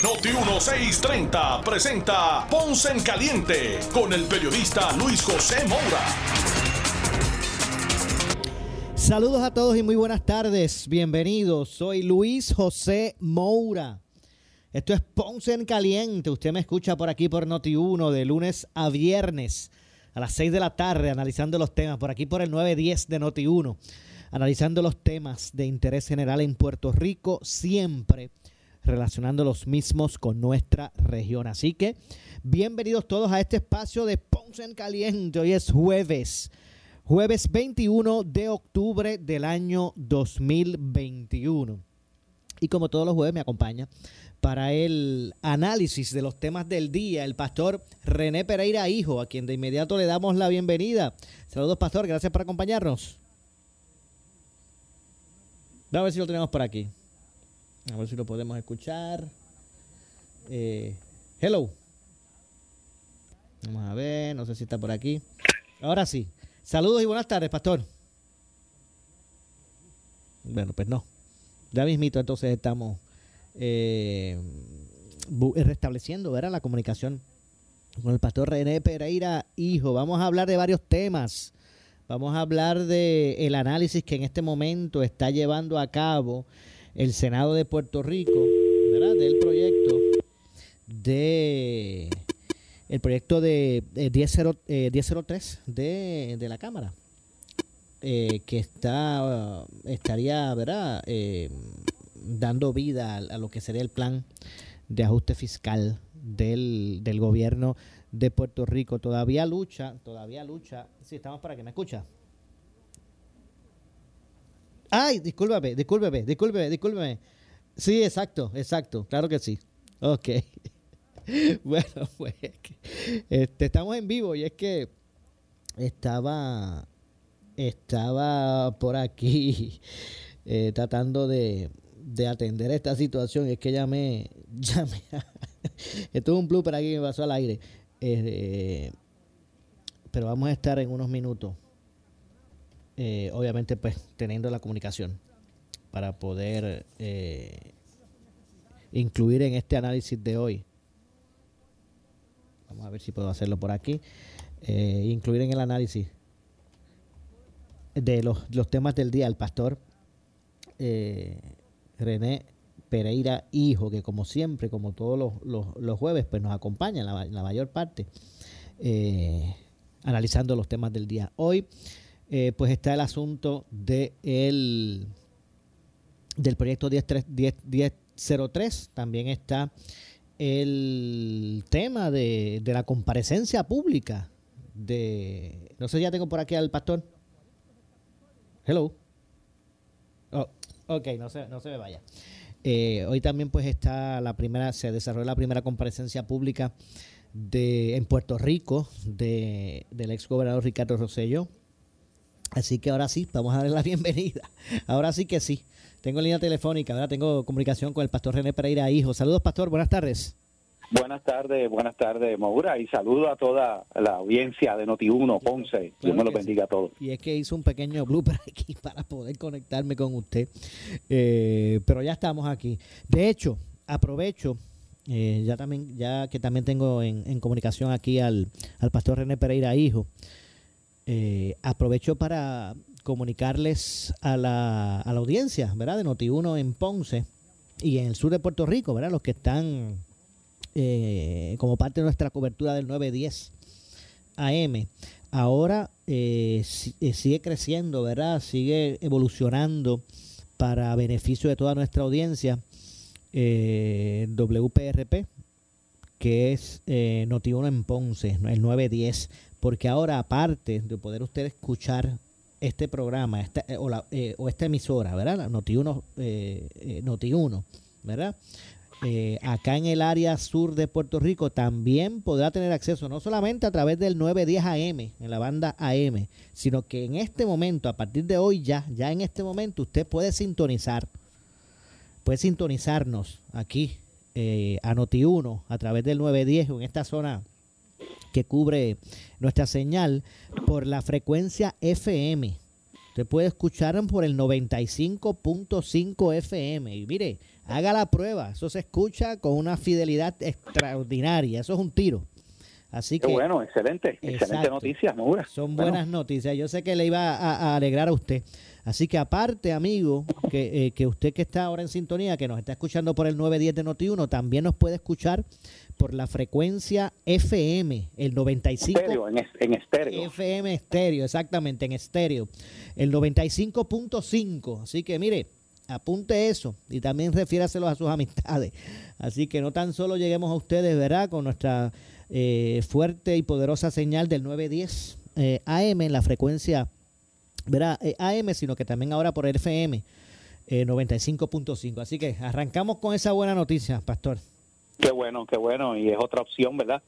Noti 1630 presenta Ponce en Caliente con el periodista Luis José Moura. Saludos a todos y muy buenas tardes. Bienvenidos. Soy Luis José Moura. Esto es Ponce en Caliente. Usted me escucha por aquí por Noti1 de lunes a viernes a las 6 de la tarde analizando los temas. Por aquí por el 910 de Noti1. Analizando los temas de interés general en Puerto Rico. Siempre relacionando los mismos con nuestra región. Así que bienvenidos todos a este espacio de Ponce en Caliente. Hoy es jueves. Jueves 21 de octubre del año 2021. Y como todos los jueves me acompaña para el análisis de los temas del día el pastor René Pereira Hijo, a quien de inmediato le damos la bienvenida. Saludos pastor, gracias por acompañarnos. A ver si lo tenemos por aquí. A ver si lo podemos escuchar. Eh, hello. Vamos a ver, no sé si está por aquí. Ahora sí. Saludos y buenas tardes, pastor. Bueno, pues no. Ya mismito, entonces estamos eh, restableciendo ¿verdad? la comunicación con el pastor René Pereira, hijo. Vamos a hablar de varios temas. Vamos a hablar de el análisis que en este momento está llevando a cabo el Senado de Puerto Rico, ¿verdad? Del proyecto de el proyecto de 1003 de, de, la Cámara, eh, que está estaría, ¿verdad? Eh, dando vida a, lo que sería el plan de ajuste fiscal del, del gobierno de Puerto Rico. Todavía lucha, todavía lucha. Sí, estamos para que me escucha. Ay, discúlpame, discúlpeme, discúlpeme, discúlpeme. Sí, exacto, exacto, claro que sí. Ok. bueno, pues este, estamos en vivo y es que estaba, estaba por aquí eh, tratando de, de atender esta situación. Es que llamé, llamé, esto es un blooper aquí que me pasó al aire. Eh, pero vamos a estar en unos minutos, eh, obviamente pues teniendo la comunicación para poder incluir en este análisis de hoy Vamos a ver si puedo hacerlo por aquí. Eh, incluir en el análisis de los, temas del día el pastor eh, René Pereira Hijo, que como siempre, como todos los, jueves, pues nos acompaña en la, mayor parte eh, analizando los temas del día. Hoy, pues está el asunto de el, del proyecto 1003, también está el tema de, la comparecencia pública de... No sé, ya tengo por aquí al pastor. Hello. Oh, ok, no se, no se me vaya. Eh, hoy también pues está la primera, se desarrolló la primera comparecencia pública de, en Puerto Rico de, del ex gobernador Ricardo Rosselló. Así que ahora sí, vamos a darle la bienvenida. Ahora sí que sí. Tengo línea telefónica, ¿verdad? Tengo comunicación con el pastor René Pereira Hijo. Saludos, pastor, buenas tardes. Buenas tardes, buenas tardes, Maura, y saludo a toda la audiencia de Noti1, Ponce. Dios me lo bendiga a todos. Y es que hice un pequeño blooper aquí para poder conectarme con usted, eh, pero ya estamos aquí. De hecho, aprovecho, eh, ya también ya que también tengo en, comunicación aquí al, al pastor René Pereira Hijo, eh, aprovecho para comunicarles a la, a la audiencia, ¿verdad? De Noti1 en Ponce y en el sur de Puerto Rico, ¿verdad? Los que están eh, como parte de nuestra cobertura del 910 AM. Ahora eh, eh, sigue creciendo, ¿verdad? Sigue evolucionando para beneficio de toda nuestra audiencia. WPRP, que es Noti1 en Ponce, el 910, porque ahora aparte de poder usted escuchar este programa esta, o, la, o, esta emisora, ¿verdad? Noti1, Noti1, ¿verdad? eh, acá en el área sur de Puerto Rico también podrá tener acceso no solamente a través del 910 AM, en la banda AM, sino que en este momento, a partir de hoy ya, ya en este momento usted puede sintonizar, puede sintonizarnos aquí eh, a Noti1 a través del 910 en esta zona que cubre nuestra señal por la frecuencia FM. Usted puede escuchar por el 95.5 FM. Y mire, haga la prueba. Eso se escucha con una fidelidad extraordinaria. Eso es un tiro. Así Qué que, bueno, excelente, excelente Exacto. noticia, Maura. son Bueno, buenas noticias. Yo sé que le iba a, a alegrar a usted. Así que aparte, amigo, que, eh, que usted que está ahora en sintonía, que nos está escuchando por el 910 de Noti1, también nos puede escuchar por la frecuencia FM, el 95 estéreo, en, es- en estéreo. FM estéreo, exactamente, en estéreo. El 95.5. Así que mire, apunte eso y también refiéraselo a sus amistades. Así que no tan solo lleguemos a ustedes, ¿verdad? Con nuestra eh, fuerte y poderosa señal del 910 eh, AM en la frecuencia, ¿verdad? Eh, AM, sino que también ahora por el FM eh, 95.5. Así que arrancamos con esa buena noticia, Pastor. Qué bueno, qué bueno. Y es otra opción, ¿verdad?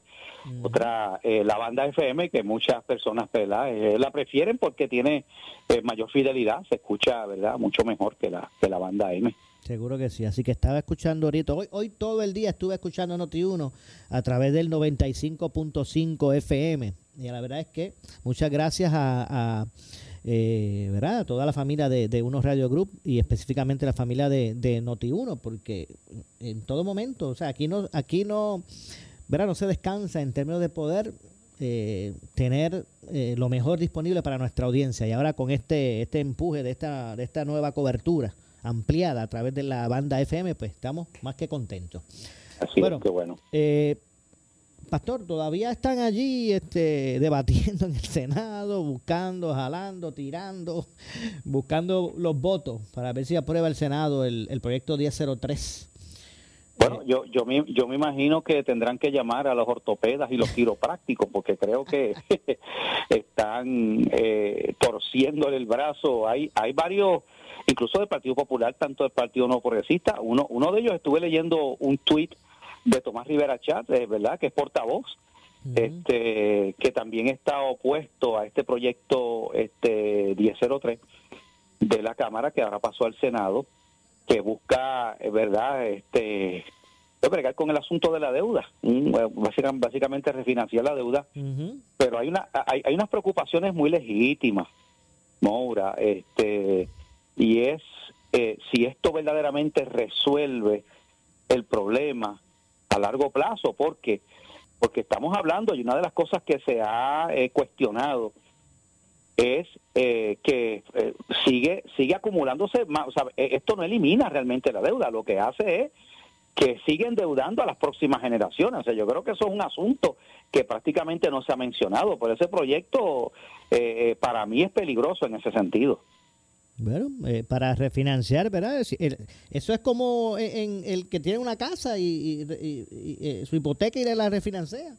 Otra, eh, la banda FM, que muchas personas, ¿verdad? Eh, la prefieren porque tiene eh, mayor fidelidad, se escucha, ¿verdad? Mucho mejor que la, que la banda M. Seguro que sí. Así que estaba escuchando ahorita. Hoy, hoy todo el día estuve escuchando Noti1 a través del 95.5 FM. Y la verdad es que muchas gracias a, a, eh, ¿verdad? a toda la familia de, Uno Radio Group y específicamente la familia de, de Noti1, porque en todo momento, o sea, aquí no, aquí no, ¿verdad? no se descansa en términos de poder eh, tener eh, lo mejor disponible para nuestra audiencia. Y ahora con este, este empuje de esta, de esta nueva cobertura ampliada a través de la banda FM, pues estamos más que contentos. Así Bueno. es, qué bueno. Eh, Pastor, todavía están allí este, debatiendo en el Senado, buscando, jalando, tirando, buscando los votos para ver si aprueba el Senado el, el proyecto 1003. Bueno, yo, yo, me, yo me imagino que tendrán que llamar a los ortopedas y los quiroprácticos porque creo que están eh, torciéndole el brazo. Hay, hay varios, incluso del Partido Popular, tanto del Partido No Progresista. Uno, uno de ellos estuve leyendo un tuit de Tomás Rivera Chat, eh, ¿verdad? Que es portavoz, este, que también está opuesto a este proyecto este 1003 de la Cámara que ahora pasó al Senado que busca, eh, ¿verdad?, este, bregar con el asunto de la deuda, eh, básica- básicamente refinanciar la deuda, pero hay, una, hay, hay unas preocupaciones muy legítimas, Moura, este, y es eh, si esto verdaderamente resuelve el problema a largo plazo, porque porque estamos hablando y una de las cosas que se ha eh, cuestionado es eh, que eh, sigue sigue acumulándose más, o sea, eh, esto no elimina realmente la deuda, lo que hace es que sigue endeudando a las próximas generaciones. O sea, yo creo que eso es un asunto que prácticamente no se ha mencionado, por ese proyecto para mí es peligroso en ese sentido. Bueno, eh, para refinanciar, ¿verdad? Eso es como en, el que tiene una casa y, y- eh, su hipoteca y la refinancia.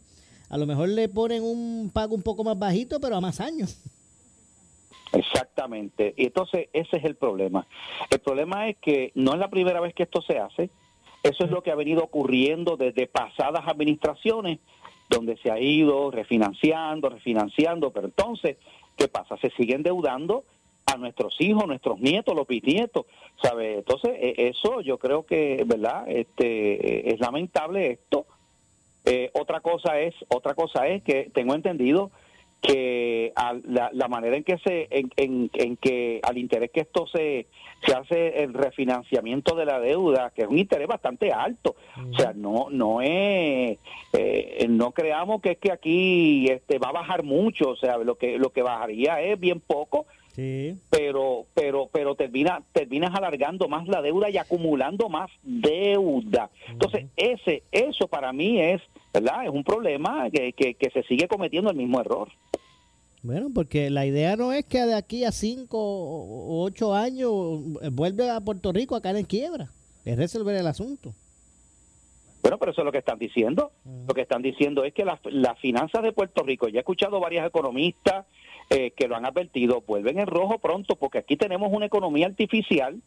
A lo mejor le ponen un pago un poco más bajito, pero a más años. Exactamente. Y entonces ese es el problema. El problema es que no es la primera vez que esto se hace. Eso es lo que ha venido ocurriendo desde pasadas administraciones, donde se ha ido refinanciando, refinanciando. Pero entonces, ¿qué pasa? Se sigue endeudando a nuestros hijos, nuestros nietos, los bisnietos, ¿sabe? Entonces, eh, eso yo creo que, ¿verdad? Este, eh, es lamentable esto. Eh, otra cosa es, otra cosa es que tengo entendido que a la, la manera en que se en, en- en que al interés que esto se se hace el refinanciamiento de la deuda que es un interés bastante alto o sea no no es eh, no creamos que es que aquí este va a bajar mucho o sea lo que lo que bajaría es bien poco Sí. pero pero pero termina terminas alargando más la deuda y acumulando más deuda entonces ese eso para mí es verdad es un problema que, que, que se sigue cometiendo el mismo error Bueno, porque la idea no es que de aquí a cinco o ocho años vuelve a Puerto Rico a caer en quiebra. Es resolver el asunto. Bueno, pero eso es lo que están diciendo. Lo que están diciendo es que las, las finanzas de Puerto Rico, ya he escuchado varias economistas eh, que lo han advertido, vuelven en rojo pronto porque aquí tenemos una economía artificial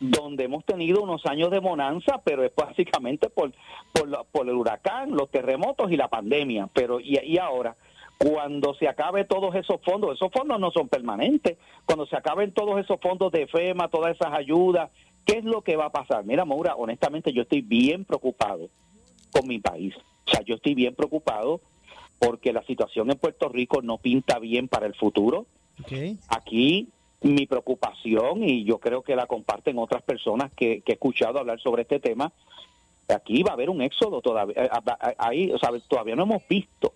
donde hemos tenido unos años de bonanza, pero es básicamente por, por, por el huracán, los terremotos y la pandemia. Pero y, ahora, cuando se acabe todos esos fondos, esos fondos no son permanentes, cuando se acaben todos esos fondos de FEMA, todas esas ayudas, ¿qué es lo que va a pasar? Mira, Maura, honestamente yo estoy bien preocupado con mi país. O sea, yo estoy bien preocupado porque la situación en Puerto Rico no pinta bien para el futuro. Aquí mi preocupación, y yo creo que la comparten otras personas que, he escuchado hablar sobre este tema, aquí va a haber un éxodo todavía, eh, ahí, o sea, todavía no hemos visto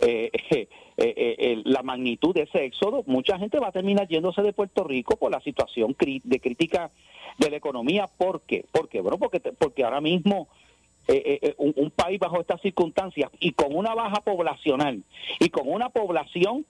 eh, eh, la magnitud de ese éxodo, mucha gente va a terminar yéndose de Puerto Rico por la situación de crítica de la economía. ¿Por qué? Porque, bueno, porque, porque ahora mismo un, un, país bajo estas circunstancias y con una baja poblacional y con una población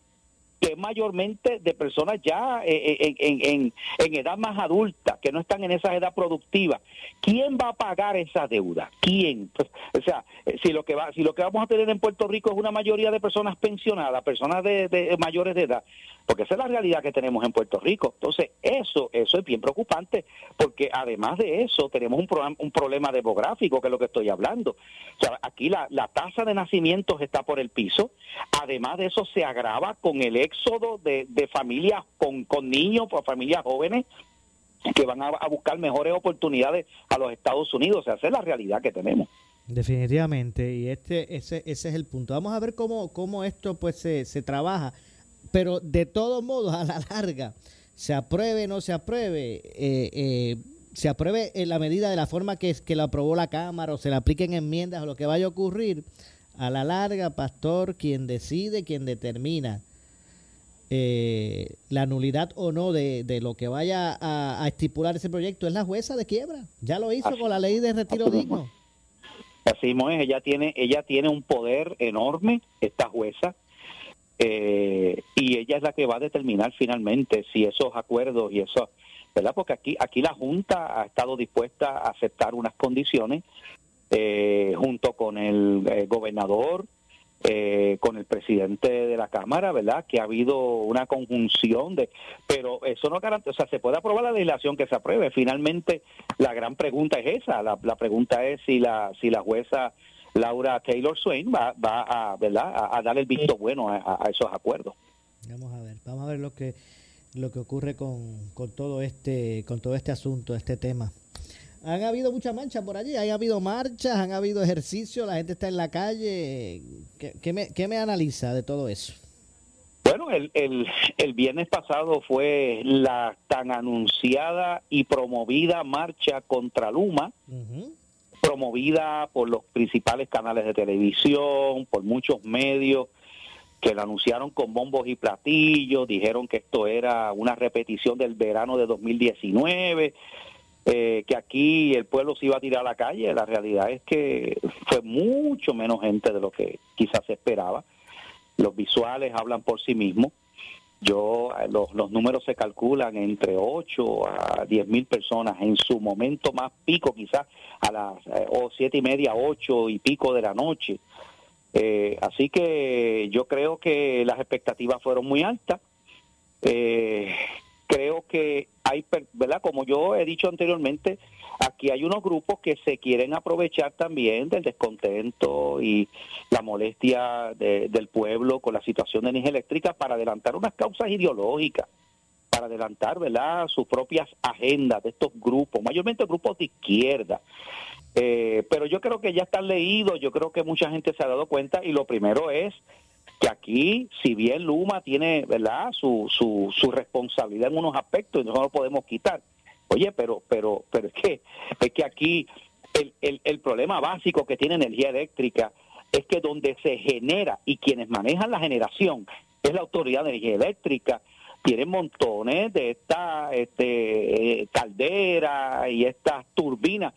que es mayormente de personas ya eh, eh, en, en, en, edad más adulta, que no están en esa edad productiva. ¿Quién va a pagar esa deuda? ¿Quién? Pues, o sea, eh, si lo que va, si lo que vamos a tener en Puerto Rico es una mayoría de personas pensionadas, personas de, de mayores de edad, porque esa es la realidad que tenemos en Puerto Rico. Entonces, eso, eso es bien preocupante, porque además de eso, tenemos un, un problema demográfico, que es lo que estoy hablando. O sea, aquí la, la tasa de nacimientos está por el piso, además de eso se agrava con el éxodo de, familias con, niños, por familias jóvenes, que van a, buscar mejores oportunidades a los Estados Unidos. O sea, esa es la realidad que tenemos. Definitivamente, y este ese, ese es el punto. Vamos a ver cómo, esto pues se, trabaja pero de todos modos, a la larga, se apruebe o no se apruebe, eh, eh, se apruebe en la medida de la forma que, que lo aprobó la Cámara o se le apliquen enmiendas o lo que vaya a ocurrir, a la larga, pastor, quien decide, quien determina eh, la nulidad o no de, de lo que vaya a, estipular ese proyecto es la jueza de quiebra. Ya lo hizo con la ley de retiro digno. Así es, ella tiene, ella tiene un poder enorme, esta jueza, eh, y ella es la que va a determinar finalmente si esos acuerdos y eso, ¿verdad? Porque aquí, aquí la Junta ha estado dispuesta a aceptar unas condiciones eh, junto con el eh, con el presidente de la Cámara, ¿verdad? Que ha habido una conjunción de, pero eso no garantiza, o sea, se puede aprobar la legislación que se apruebe. Finalmente, la gran pregunta es esa, la, la pregunta es si la, si la jueza Laura Taylor Swain va, va a, ¿verdad? A, dar el visto bueno a, esos acuerdos. Vamos a ver, vamos a ver lo que lo que ocurre con, con todo este con todo este asunto, este tema. Han habido muchas marchas por allí, han habido marchas, han habido ejercicios, la gente está en la calle. ¿Qué, me, qué me analiza de todo eso? Bueno, el, el, el, viernes pasado fue la tan anunciada y promovida marcha contra Luma, promovida por los principales canales de televisión, por muchos medios que la anunciaron con bombos y platillos, dijeron que esto era una repetición del verano de 2019, eh, que aquí el pueblo se iba a tirar a la calle. La realidad es que fue mucho menos gente de lo que quizás se esperaba. Los visuales hablan por sí mismos. Yo, eh, los, los números se calculan entre 8 a 10 mil personas en su momento más pico, quizás a las eh, o siete y media, ocho y pico de la noche. Eh, así que yo creo que las expectativas fueron muy altas. Creo que hay, ¿verdad? Como yo he dicho anteriormente, aquí hay unos grupos que se quieren aprovechar también del descontento y la molestia del pueblo con la situación de energía eléctrica para adelantar unas causas ideológicas, para adelantar ¿verdad? sus propias agendas de estos grupos, mayormente grupos de izquierda. Eh, pero yo creo que ya están leídos, yo creo que mucha gente se ha dado cuenta y lo primero es que aquí, si bien Luma tiene verdad su, su, su responsabilidad en unos aspectos y no lo podemos quitar, Oye, pero, pero, pero es que, es que aquí el, el, el problema básico que tiene energía eléctrica es que donde se genera y quienes manejan la generación es la autoridad de energía eléctrica tienen montones de estas este, eh, calderas y estas turbinas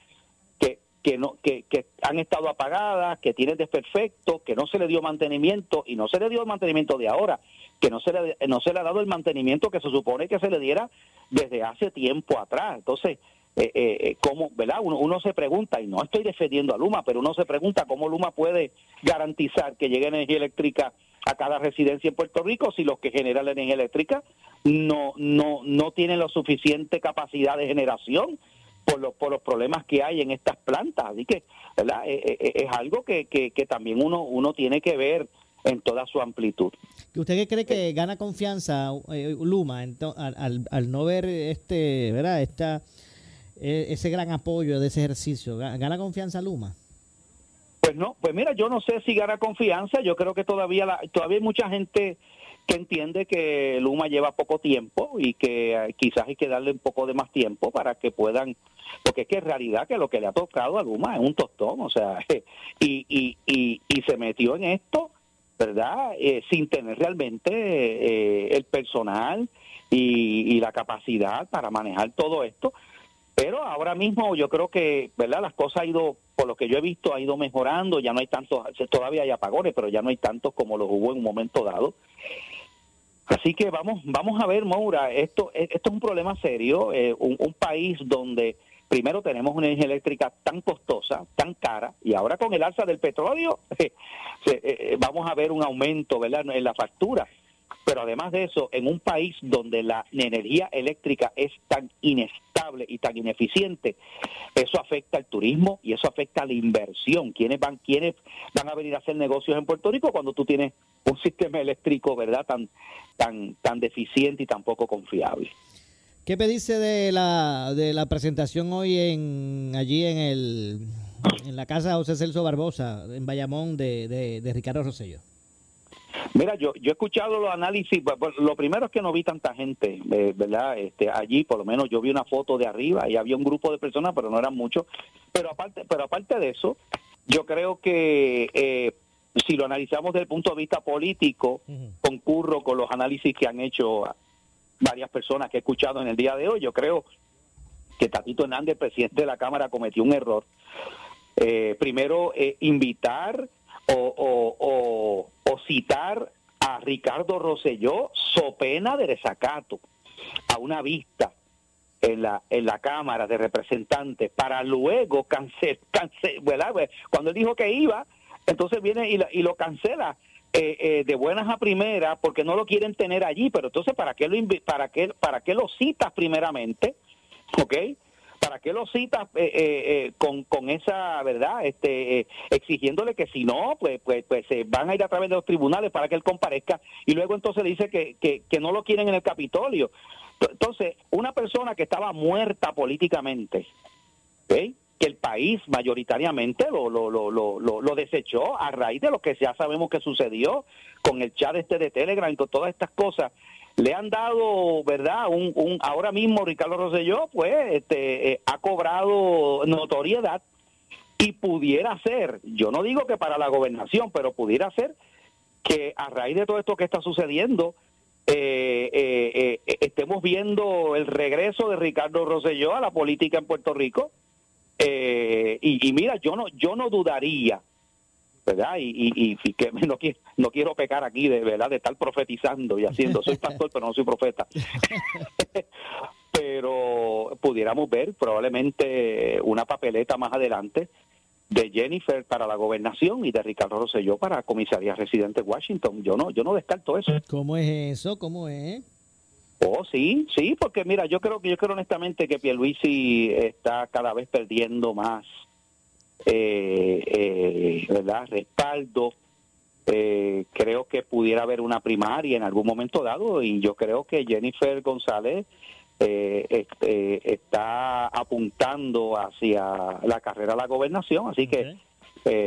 que, no, que, han estado apagadas, que tienen desperfectos, que no se le dio mantenimiento y no se le dio el mantenimiento de ahora, que no se le, no se le ha dado el mantenimiento que se supone que se le diera desde hace tiempo atrás. Entonces, eh, eh, eh, ¿cómo, verdad? Uno, uno se pregunta, y no estoy defendiendo a Luma, pero uno se pregunta cómo Luma puede garantizar que llegue energía eléctrica a cada residencia en Puerto Rico si los que generan la energía eléctrica no tienen la suficiente capacidad de generación por los, por los problemas que hay en estas plantas. Así que ¿verdad? Eh, eh, eh, es algo que, que, que también uno, uno tiene que ver en toda su amplitud. ¿Usted qué cree que gana confianza Luma al, al, no ver este, ¿verdad? Esta, ese gran apoyo de ese ejercicio? ¿Gana confianza Luma? Pues no, pues mira, yo no sé si gana confianza, yo creo que todavía la, todavía hay mucha gente que entiende que Luma lleva poco tiempo y que eh, quizás hay que darle un poco de más tiempo para que puedan, porque es que en realidad que lo que le ha tocado a Luma es un tostón, o sea, y, y, y, y se metió en esto, ¿verdad? Eh, sin tener realmente eh, el personal y, y la capacidad para manejar todo esto. Pero ahora mismo yo creo que, ¿verdad? Las cosas han ido, por lo que yo he visto, ha ido mejorando, ya no hay tantos, todavía hay apagones, pero ya no hay tantos como los hubo en un momento dado. Así que vamos, vamos a ver, Maura, esto, esto es un problema serio, eh, un, país donde primero tenemos una energía eléctrica tan costosa, tan cara, y ahora con el alza del petróleo eh, eh, vamos a ver un aumento ¿verdad? en la factura. Pero además de eso, en un país donde la energía eléctrica es tan inestable y tan ineficiente, eso afecta al turismo y eso afecta a la inversión. ¿Quiénes van, quiénes van a venir a hacer negocios en Puerto Rico cuando tú tienes un sistema eléctrico, verdad, tan, tan, tan deficiente y tan poco confiable? ¿Qué me dice de la, de la presentación hoy en allí en el en la casa José Celso Barbosa, en Bayamón, de, de, Ricardo Rosello? Mira, yo, yo he escuchado los análisis, lo primero es que no vi tanta gente, eh, ¿verdad? Este, allí, por lo menos yo vi una foto de arriba y había un grupo de personas, pero no eran muchos. Pero aparte, pero aparte de eso, yo creo que eh, si lo analizamos desde el punto de vista político, concurro con los análisis que han hecho varias personas que he escuchado en el día de hoy. Yo creo que Tatito Hernández, presidente de la Cámara, cometió un error. Eh, primero, invitar o, citar a Ricardo Rosselló so pena de desacato a una vista en la en la Cámara de Representantes para luego cancelar, pues, cuando él dijo que iba, entonces viene y, y lo cancela eh, eh, de buenas a primeras porque no lo quieren tener allí, pero entonces para qué lo para qué para qué lo citas primeramente, ¿ok? ¿Para qué lo citas eh, eh, eh, con, esa verdad? Este, exigiéndole que si no, pues, pues, pues van a ir a través de los tribunales para que él comparezca y luego entonces dice que, que, no lo quieren en el Capitolio. Entonces, una persona que estaba muerta políticamente, que el país mayoritariamente lo, lo, lo, lo, lo, desechó a raíz de lo que ya sabemos que sucedió con el chat este de Telegram y con todas estas cosas le han dado, ¿verdad? Un, un ahora mismo Ricardo Rosselló, pues, este, eh, ha cobrado notoriedad y pudiera ser, yo no digo que para la gobernación, pero pudiera ser que a raíz de todo esto que está sucediendo, eh, eh, estemos viendo el regreso de Ricardo Rosselló a la política en Puerto Rico. y, y, mira, yo no, yo no dudaría ¿verdad? Y, y, que no quiero, no quiero pecar aquí de verdad de estar profetizando y haciendo, soy pastor pero no soy profeta. pero pudiéramos ver probablemente una papeleta más adelante de Jennifer para la gobernación y de Ricardo Rosselló para comisaría residente Washington. Yo no, yo no descarto eso. ¿Cómo es eso? ¿Cómo es? Oh, sí, sí, porque mira, yo creo que yo creo honestamente que Pierluisi está cada vez perdiendo más eh, eh, ¿verdad? respaldo. Eh, creo que pudiera haber una primaria en algún momento dado y yo creo que Jennifer González eh, está apuntando hacia la carrera a la gobernación, así que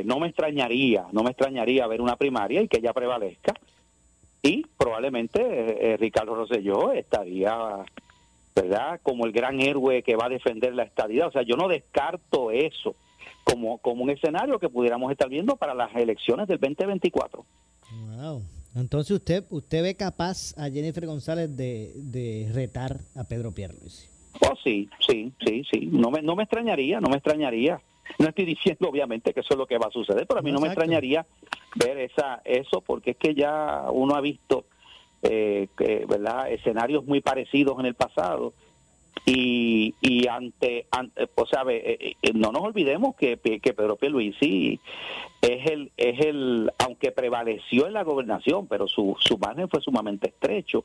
no me extrañaría, no me extrañaría ver una primaria y que ella prevalezca y probablemente Ricardo Rosselló estaría verdad como el gran héroe que va a defender la estadidad, o sea, yo no descarto eso como, como un escenario que pudiéramos estar viendo para las elecciones del 2024. Wow. Entonces usted usted ve capaz a Jennifer González de, de retar a Pedro Pierluisi. Oh, sí, sí, sí, sí. No me, no me extrañaría, no me extrañaría. No estoy diciendo obviamente que eso es lo que va a suceder, pero a mí no, me extrañaría ver esa eso porque es que ya uno ha visto eh, que, verdad escenarios muy parecidos en el pasado y, y ante, ante o sea, eh, eh, no nos olvidemos que, que Pedro Pierluisi es el, es el, aunque prevaleció en la gobernación, pero su, su margen fue sumamente estrecho,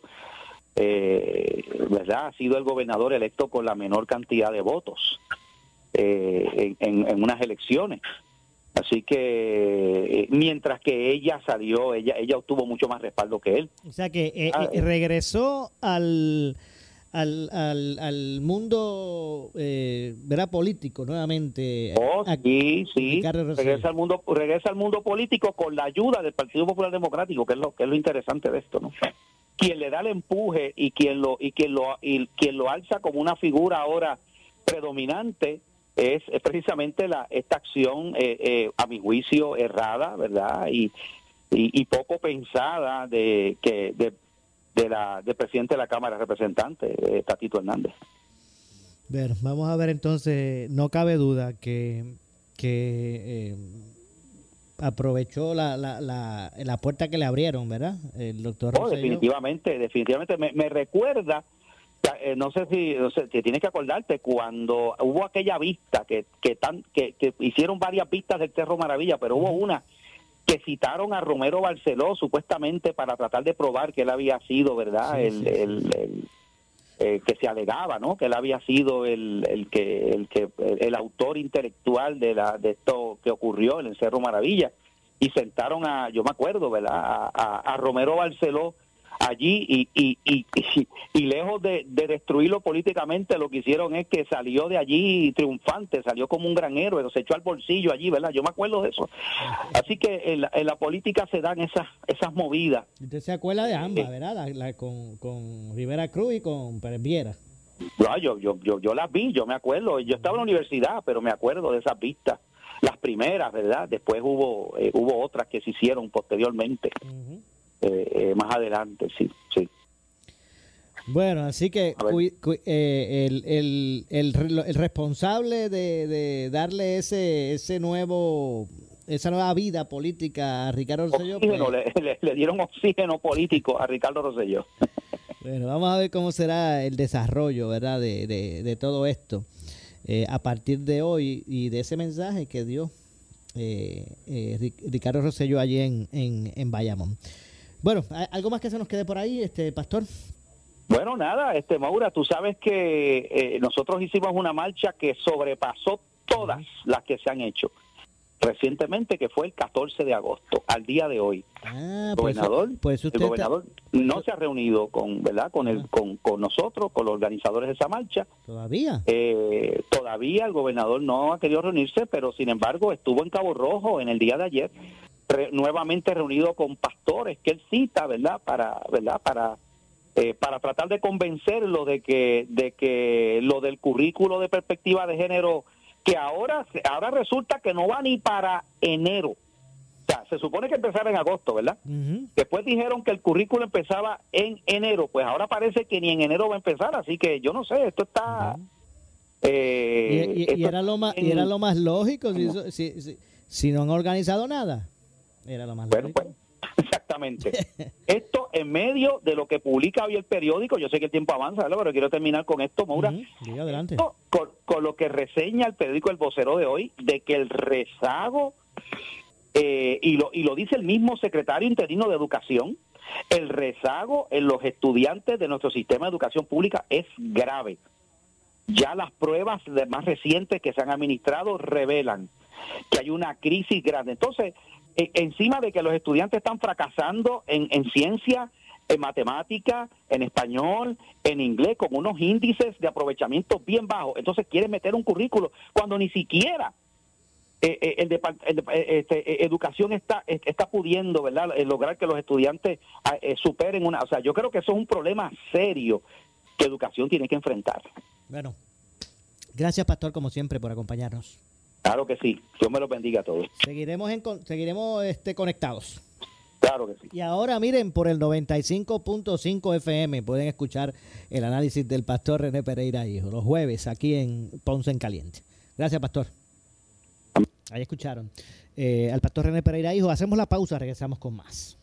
eh, ¿verdad? Ha sido el gobernador electo con la menor cantidad de votos en, en, unas elecciones. Así que mientras que ella salió, ella ella obtuvo mucho más respaldo que él. O sea que ah, regresó al al, al, al mundo eh, político nuevamente. Oh, sí, sí. Regresa al mundo regresa al mundo político con la ayuda del Partido Popular Democrático, que es lo que es lo interesante de esto, ¿no? Quien le da el empuje y quien lo y quien lo y quien lo alza como una figura ahora predominante es, precisamente la esta acción eh, eh, a mi juicio errada, ¿verdad? Y, y, y poco pensada de que de de la, del presidente de la Cámara de Representantes, eh, Tatito Hernández. Bueno, vamos a ver entonces, no cabe duda que, que eh, aprovechó la, la, la, puerta que le abrieron, ¿verdad? El doctor. Oh, definitivamente, definitivamente. Me, recuerda, eh, no sé si, no sé, que tienes que acordarte, cuando hubo aquella vista, que, que, tan, que, que hicieron varias vistas del Cerro Maravilla, pero hubo una que citaron a Romero Barceló supuestamente para tratar de probar que él había sido, ¿verdad? el, El, eh, que se alegaba, ¿no? Que él había sido el, el que el que el autor intelectual de la de esto que ocurrió en el Cerro Maravilla y sentaron a, yo me acuerdo, ¿verdad? A, a Romero Barceló allí y, y, y, y lejos de, destruirlo políticamente, lo que hicieron es que salió de allí triunfante, salió como un gran héroe, se echó al bolsillo allí, ¿verdad? Yo me acuerdo de eso. Así que en la, política se dan esas esas movidas. Usted se acuerda de ambas, ¿verdad? La, con, con Rivera Cruz y con Pérez Viera. yo, yo, yo, yo las vi, yo me acuerdo. Yo estaba en la universidad, pero me acuerdo de esas vistas. Las primeras, ¿verdad? Después hubo, eh, hubo otras que se hicieron posteriormente. Eh, eh, más adelante, sí, sí. Bueno, así que eh, el, el, el, responsable de, darle ese, ese nuevo esa nueva vida política a Ricardo Rosselló. Pues le, dieron oxígeno político a Ricardo Rosselló. Bueno, vamos a ver cómo será el desarrollo, ¿verdad? De, de, todo esto a partir de hoy y de ese mensaje que dio Ricardo Rosselló allí en, en, en Bayamón. Bueno, ¿algo más que se nos quede por ahí, este pastor? Bueno, nada, este Maura, tú sabes que eh, nosotros hicimos una marcha que sobrepasó todas las que se han hecho recientemente, que fue el 14 de agosto, al día de hoy. Ah, el gobernador, pues el gobernador no se ha reunido con, ¿verdad? Con el, ah. con, con nosotros, con los organizadores de esa marcha. Todavía. Eh, todavía el gobernador no ha querido reunirse, pero sin embargo estuvo en Cabo Rojo en el día de ayer nuevamente reunido con pastores que él cita, ¿verdad? Para, ¿verdad? Para eh, para tratar de convencerlo de que de que lo del currículo de perspectiva de género que ahora ahora resulta que no va ni para enero. O sea, se supone que empezara en agosto, ¿verdad? Después dijeron que el currículo empezaba en enero, pues ahora parece que ni en enero va a empezar, así que yo no sé, esto está... Eh, y, era lo más, y era lo más lógico si, si, si no han organizado nada. Era lo más bueno, pues, exactamente. esto en medio de lo que publica hoy el periódico, yo sé que el tiempo avanza, pero quiero terminar con esto, Maura. adelante. con, lo que reseña el periódico El Vocero de hoy, de que el rezago, eh, y, lo, y lo dice el mismo secretario interino de Educación, el rezago en los estudiantes de nuestro sistema de educación pública es grave. Ya las pruebas más recientes que se han administrado revelan que hay una crisis grande. Entonces, e, encima de que los estudiantes están fracasando en, en ciencia, en matemática, en español, en inglés, con unos índices de aprovechamiento bien bajos. Entonces quieren meter un currículo cuando ni siquiera eh, eh, eh, este, educación está está pudiendo verdad lograr que los estudiantes ah, superen una o sea yo creo que eso es un problema serio que educación tiene que enfrentar. Bueno. Gracias pastor como siempre por acompañarnos Claro que sí. Dios me lo bendiga a todos. Seguiremos, en, seguiremos este, conectados. Claro que sí. Y ahora miren, por el 95.5 FM pueden escuchar el análisis del pastor René Pereira Hijo, los jueves aquí en Ponce en Caliente. Gracias, pastor. Ahí escucharon eh, al pastor René Pereira Hijo. Hacemos la pausa, regresamos con más.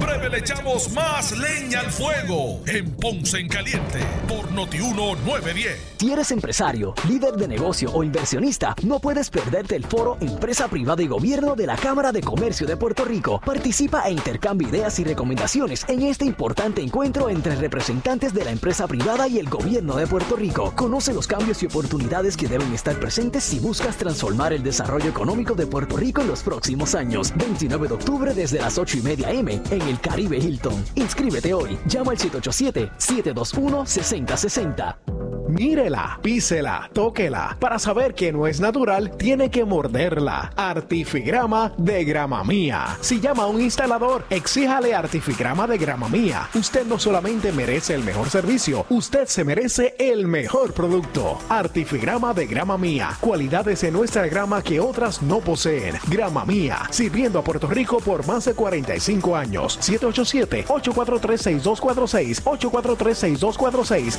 Breve le echamos más leña al fuego en Ponce en Caliente por Notiuno 910. Si eres empresario, líder de negocio o inversionista, no puedes perderte el foro Empresa Privada y Gobierno de la Cámara de Comercio de Puerto Rico. Participa e intercambia ideas y recomendaciones en este importante encuentro entre representantes de la empresa privada y el gobierno de Puerto Rico. Conoce los cambios y oportunidades que deben estar presentes si buscas transformar el desarrollo económico de Puerto Rico en los próximos años. 29 de octubre desde las 8 y media M en el Caribe Hilton. Inscríbete hoy. Llama al 787-721-6060. Mírela, písela, tóquela. Para saber que no es natural, tiene que morderla. Artifigrama de grama mía. Si llama a un instalador, exíjale Artifigrama de grama mía. Usted no solamente merece el mejor servicio, usted se merece el mejor producto. Artifigrama de grama mía. Cualidades en nuestra grama que otras no poseen. Grama mía. Sirviendo a Puerto Rico por más de 45 años. 787-843-6246. 843-6246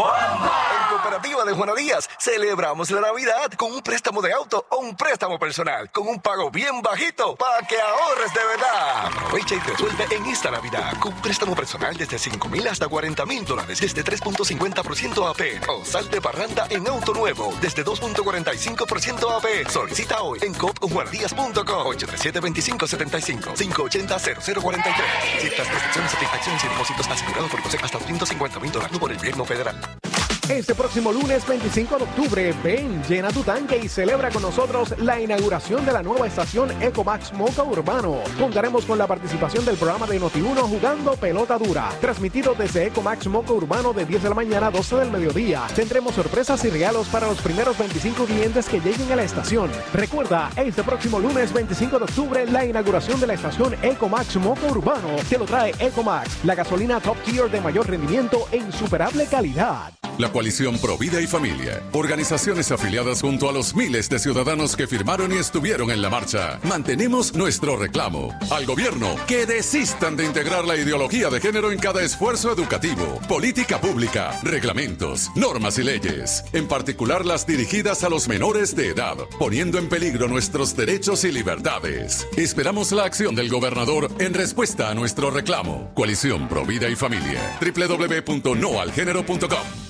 Porra! Cooperativa de Juana Díaz, celebramos la Navidad con un préstamo de auto o un préstamo personal con un pago bien bajito para que ahorres de verdad. Aprovecha y resuelve en esta Navidad con préstamo personal desde 5 mil hasta 40 mil dólares desde 3.50% AP o salte parranda en auto nuevo desde 2.45% AP. Solicita hoy en copjuanadías.com 837-2575 580-0043. Ciertas restricciones, satisfacciones y depósitos asegurados por hasta 250 mil dólares por el gobierno federal. Este próximo lunes 25 de octubre, ven, llena tu tanque y celebra con nosotros la inauguración de la nueva estación Ecomax Moca Urbano. Contaremos con la participación del programa de Noti1 Jugando Pelota Dura, transmitido desde Ecomax Moca Urbano de 10 de la mañana a 12 del mediodía. Tendremos sorpresas y regalos para los primeros 25 clientes que lleguen a la estación. Recuerda, este próximo lunes 25 de octubre, la inauguración de la estación Ecomax Moca Urbano. Te lo trae Ecomax, la gasolina top tier de mayor rendimiento e insuperable calidad. La coalición Provida y Familia, organizaciones afiliadas junto a los miles de ciudadanos que firmaron y estuvieron en la marcha. Mantenemos nuestro reclamo al gobierno que desistan de integrar la ideología de género en cada esfuerzo educativo, política pública, reglamentos, normas y leyes, en particular las dirigidas a los menores de edad, poniendo en peligro nuestros derechos y libertades. Esperamos la acción del gobernador en respuesta a nuestro reclamo. Coalición Provida y Familia. www.noalgénero.com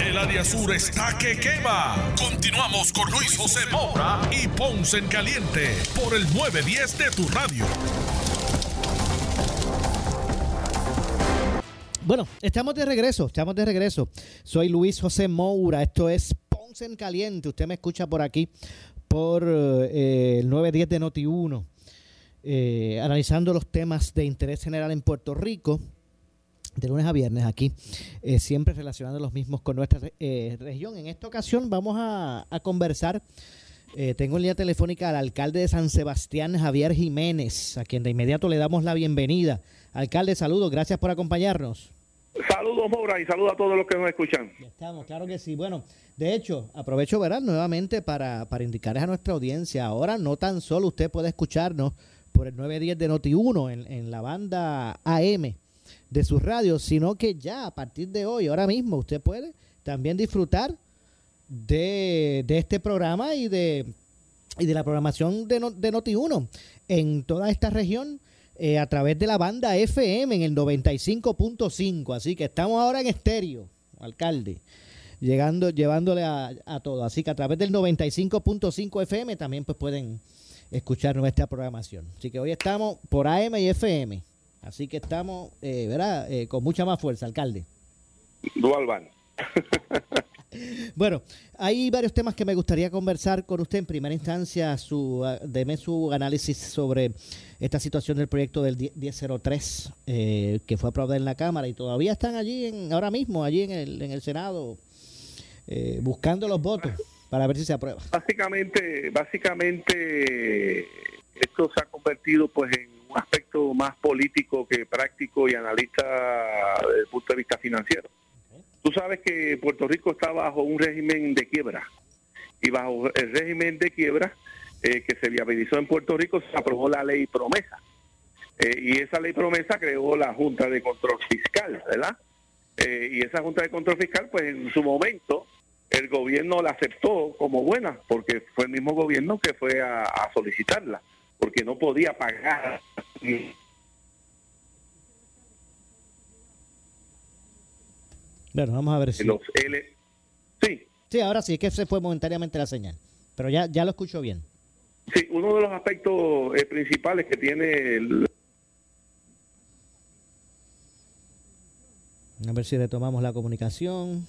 El área sur está que quema. Continuamos con Luis José Moura y Ponce en Caliente por el 910 de tu radio. Bueno, estamos de regreso, estamos de regreso. Soy Luis José Moura, esto es Ponce en Caliente. Usted me escucha por aquí, por eh, el 910 de Noti1, eh, analizando los temas de interés general en Puerto Rico, de lunes a viernes aquí, eh, siempre relacionando los mismos con nuestra eh, región. En esta ocasión vamos a, a conversar. Eh, tengo en línea telefónica al alcalde de San Sebastián, Javier Jiménez, a quien de inmediato le damos la bienvenida. Alcalde, saludos, gracias por acompañarnos. Saludos, Maura, y saludos a todos los que nos escuchan. Ya estamos, claro que sí. Bueno, de hecho, aprovecho, ¿verdad? Nuevamente para, para indicarles a nuestra audiencia, ahora no tan solo usted puede escucharnos por el 910 de Noti1 en, en la banda AM de sus radios, sino que ya a partir de hoy, ahora mismo, usted puede también disfrutar de, de este programa y de, y de la programación de, no- de Noti1 en toda esta región eh, a través de la banda FM en el 95.5. Así que estamos ahora en estéreo, alcalde, llegando, llevándole a, a todo. Así que a través del 95.5 FM también pues pueden escuchar nuestra programación. Así que hoy estamos por AM y FM. Así que estamos, eh, ¿verdad? Eh, con mucha más fuerza, alcalde. Dual Van. Bueno, hay varios temas que me gustaría conversar con usted. En primera instancia, su, deme su análisis sobre esta situación del proyecto del 10- 1003 eh, que fue aprobado en la Cámara y todavía están allí, en, ahora mismo, allí en el, en el Senado, eh, buscando los votos para ver si se aprueba. Básicamente, básicamente esto se ha convertido pues en político que práctico y analista desde el punto de vista financiero. Tú sabes que Puerto Rico está bajo un régimen de quiebra y bajo el régimen de quiebra eh, que se viabilizó en Puerto Rico se aprobó la ley promesa Eh, y esa ley promesa creó la Junta de Control Fiscal, ¿verdad? Eh, y esa Junta de Control Fiscal, pues en su momento el gobierno la aceptó como buena, porque fue el mismo gobierno que fue a, a solicitarla, porque no podía pagar. Bueno, vamos a ver si... Los L... Sí, Sí, ahora sí, es que se fue momentáneamente la señal. Pero ya, ya lo escucho bien. sí, uno de los aspectos eh, principales que tiene el, A ver si retomamos la comunicación.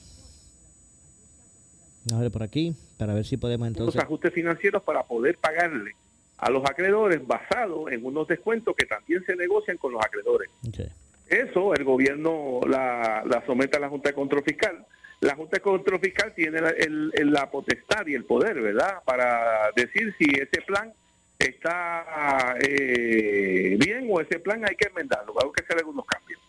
A ver por aquí, para ver si podemos los entonces... ajustes financieros para poder pagarle a los acreedores basado en unos descuentos que también se negocian con los acreedores. Eso el gobierno la, la somete a la Junta de Control Fiscal. La Junta de Control Fiscal tiene la, el- el- la potestad y el poder, ¿verdad?, para decir si ese plan está eh, bien o ese plan hay que enmendarlo, hay que hacer algunos cambios.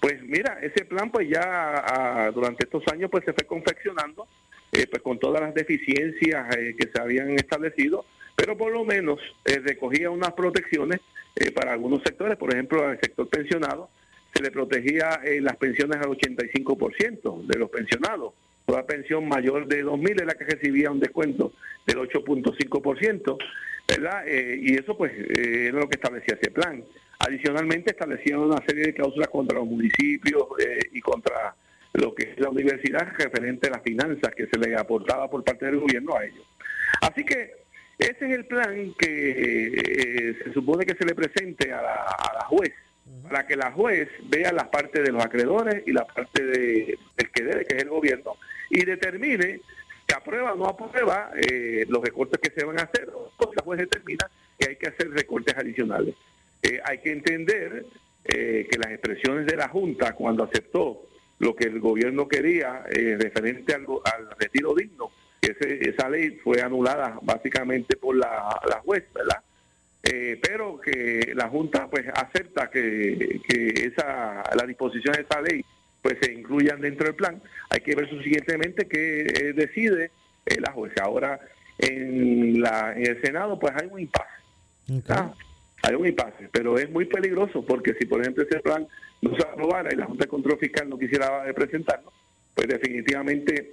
Pues mira, ese plan pues ya ah, durante estos años pues se fue confeccionando eh, pues con todas las deficiencias eh, que se habían establecido, pero por lo menos eh, recogía unas protecciones eh, para algunos sectores, por ejemplo, al sector pensionado, se le protegía eh, las pensiones al 85% de los pensionados. Toda pensión mayor de 2.000 es la que recibía un descuento del 8.5%, ¿verdad? Eh, y eso pues eh, era lo que establecía ese plan. Adicionalmente establecía una serie de cláusulas contra los municipios eh, y contra lo que es la universidad referente a las finanzas que se le aportaba por parte del gobierno a ellos. Así que ese es el plan que eh, se supone que se le presente a la, a la juez para que la juez vea la parte de los acreedores y la parte de, del que debe, que es el gobierno, y determine si aprueba o no aprueba eh, los recortes que se van a hacer, o la juez determina que hay que hacer recortes adicionales. Eh, hay que entender eh, que las expresiones de la Junta cuando aceptó lo que el gobierno quería referente al, al, retiro digno, ese, esa ley fue anulada básicamente por la, la juez, ¿verdad? Eh, pero que la Junta pues acepta que, que esa la disposición de esa ley pues se incluyan dentro del plan. Hay que ver subsiguientemente que eh, decide eh, la jueza. Ahora en, la, en el Senado pues hay un impasse. Ah, hay un impasse, pero es muy peligroso porque si por ejemplo ese plan no se aprobara y la Junta de Control Fiscal no quisiera presentarlo, pues definitivamente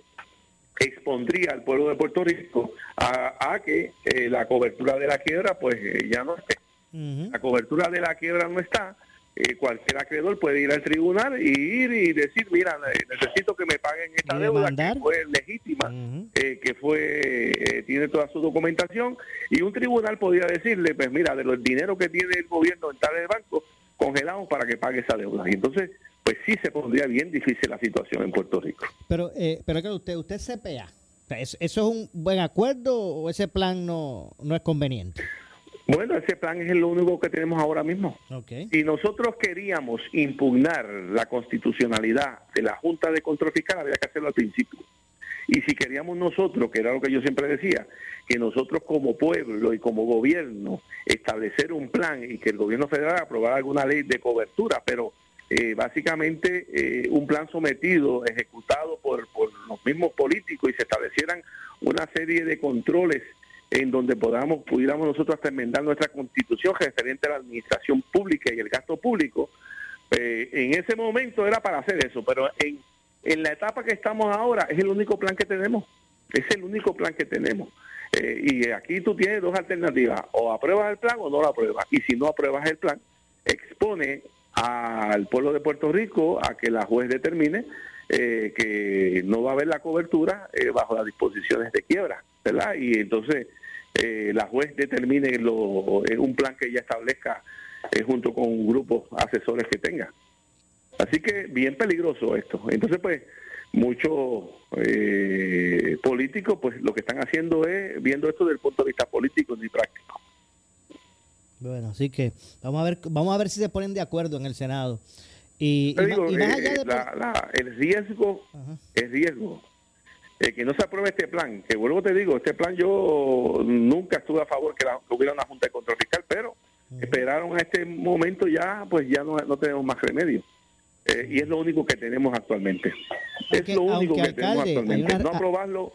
expondría al pueblo de Puerto Rico a, que eh, la cobertura de la quiebra pues eh, ya no esté. La cobertura de la quiebra no está. Eh, cualquier acreedor puede ir al tribunal y ir y decir, mira, necesito que me paguen esta deuda que fue legítima, que fue tiene toda su documentación y un tribunal podría decirle, pues mira, de los dinero que tiene el gobierno en tal banco, congelamos para que pague esa deuda. Y entonces pues sí se pondría bien difícil la situación en Puerto Rico. Pero, eh, pero que usted, usted CPA. ¿Eso es un buen acuerdo o ese plan no, no es conveniente? Bueno, ese plan es lo único que tenemos ahora mismo. Okay. Si nosotros queríamos impugnar la constitucionalidad de la Junta de Control Fiscal, había que hacerlo al principio. Y si queríamos nosotros, que era lo que yo siempre decía, que nosotros como pueblo y como gobierno establecer un plan y que el gobierno federal aprobara alguna ley de cobertura, pero eh, básicamente eh, un plan sometido, ejecutado por, los mismos políticos y se establecieran una serie de controles en donde podamos, pudiéramos nosotros hasta enmendar nuestra constitución referente a la administración pública y el gasto público, eh, en ese momento era para hacer eso, pero en, en la etapa que estamos ahora es el único plan que tenemos, es el único plan que tenemos. y aquí tú tienes dos alternativas, o apruebas el plan o no lo apruebas, y si no apruebas el plan, expone al pueblo de Puerto Rico a que la juez determine eh, que no va a haber la cobertura eh, bajo las disposiciones de quiebra, ¿verdad? Y entonces eh, la juez determine lo, un plan que ella establezca junto con grupos asesores que tenga. Así que bien peligroso esto. Entonces, pues, muchos políticos, pues, lo que están haciendo es viendo esto desde el punto de vista político y práctico. Bueno, así que vamos a ver, vamos a ver si se ponen de acuerdo en el Senado. Y, más, allá de... el riesgo, el riesgo eh, que no se apruebe este plan, que vuelvo te digo, este plan yo nunca estuve a favor que, hubiera una junta de control fiscal, pero esperaron a este momento ya, pues ya no, tenemos más remedio. Eh, y es lo único que tenemos actualmente. es lo único que tenemos actualmente. No aprobarlo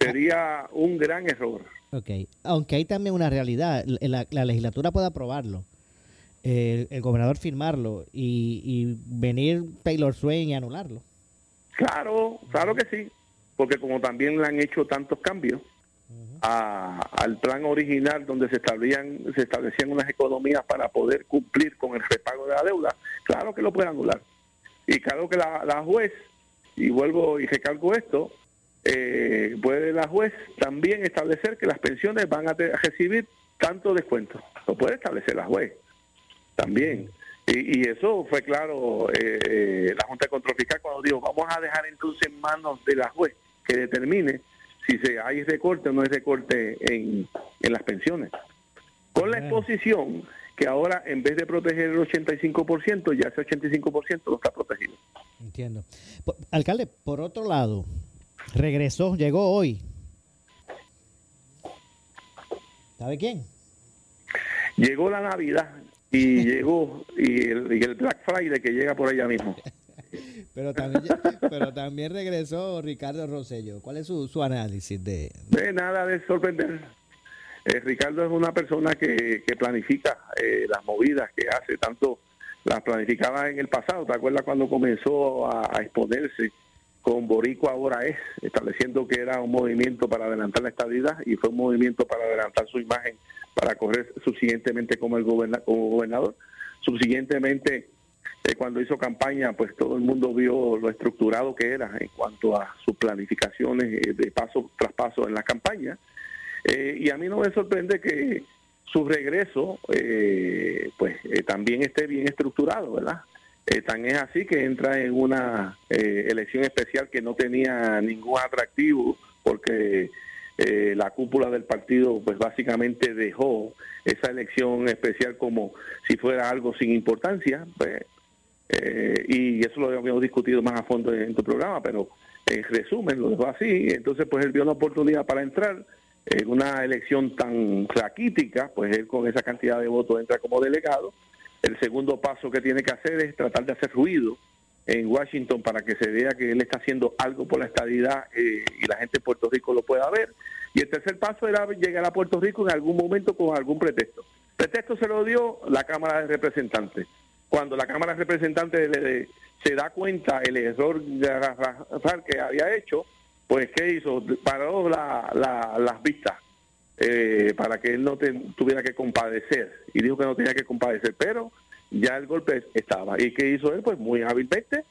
sería un gran error. Ok, aunque hay también una realidad, la, legislatura puede aprobarlo, el gobernador firmarlo y, venir Taylor Swain y anularlo. Claro, claro que sí, porque como también le han hecho tantos cambios al plan original donde se establecían, se establecían unas economías para poder cumplir con el repago de la deuda, claro que lo puede anular. Y claro que la, la juez, y vuelvo y recalco esto, eh, puede la juez también establecer que las pensiones van a, recibir tanto descuento. Lo puede establecer la juez también. Y, eso fue claro eh, eh, la Junta de Control Fiscal cuando dijo, vamos a dejar entonces en manos de la juez que determine si se, hay recorte o no hay recorte en, en las pensiones. Con la exposición que ahora en vez de proteger el 85%, ya ese 85% no está protegido. Entiendo. Alcalde, por otro lado, Regresó, llegó hoy. ¿Sabe quién? Llegó la Navidad y llegó y el, Black Friday que llega por allá mismo. pero, también, pero también regresó Ricardo Rosello. ¿Cuál es su, análisis de, de... nada de sorprender. Eh, Ricardo es una persona que, planifica eh, las movidas que hace, tanto las planificaba en el pasado. ¿Te acuerdas cuando comenzó a exponerse? Con Borico ahora es, estableciendo que era un movimiento para adelantar la estabilidad y fue un movimiento para adelantar su imagen, para correr subsiguientemente como el gobernador. Subsiguientemente, eh, cuando hizo campaña, pues todo el mundo vio lo estructurado que era en cuanto a sus planificaciones eh, de paso tras paso en la campaña. Eh, y a mí no me sorprende que su regreso pues también esté bien estructurado, ¿verdad? Eh, tan es así que entra en una elección especial que no tenía ningún atractivo porque la cúpula del partido pues básicamente dejó esa elección especial como si fuera algo sin importancia pues, y eso lo habíamos discutido más a fondo en tu programa pero en resumen lo dejó así entonces pues él vio una oportunidad para entrar en una elección tan raquítica, pues él con esa cantidad de votos entra como delegado. El segundo paso que tiene que hacer es tratar de hacer ruido en Washington para que se vea que él está haciendo algo por la estadidad eh, y la gente de Puerto Rico lo pueda ver. Y el tercer paso era llegar a Puerto Rico en algún momento con algún pretexto. Pretexto se lo dio la Cámara de Representantes. Cuando la Cámara de Representantes se da cuenta el error que había hecho, pues ¿qué hizo? Paró las vistas eh, para que él no tuviera que compadecer y dijo que no tenía que compadecer, pero ya el golpe estaba. ¿Y qué hizo él? Pues muy hábilmente,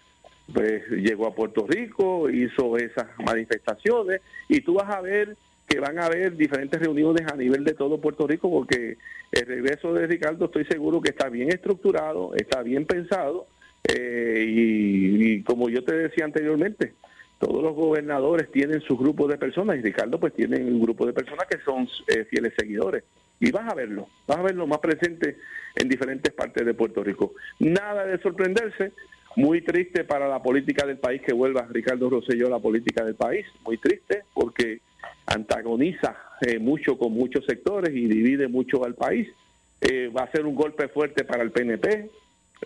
pues llegó a Puerto Rico, hizo esas manifestaciones y tú vas a ver que van a haber diferentes reuniones a nivel de todo Puerto Rico porque el regreso de Ricardo estoy seguro que está bien estructurado, está bien pensado eh, y como yo te decía anteriormente, todos los gobernadores tienen su grupo de personas y Ricardo pues tiene un grupo de personas que son eh, fieles seguidores. Y vas a verlo, vas a verlo más presente en diferentes partes de Puerto Rico. Nada de sorprenderse, muy triste para la política del país que vuelva Ricardo Rosselló a la política del país, muy triste porque antagoniza eh, mucho con muchos sectores y divide mucho al país. Eh, va a ser un golpe fuerte para el PNP,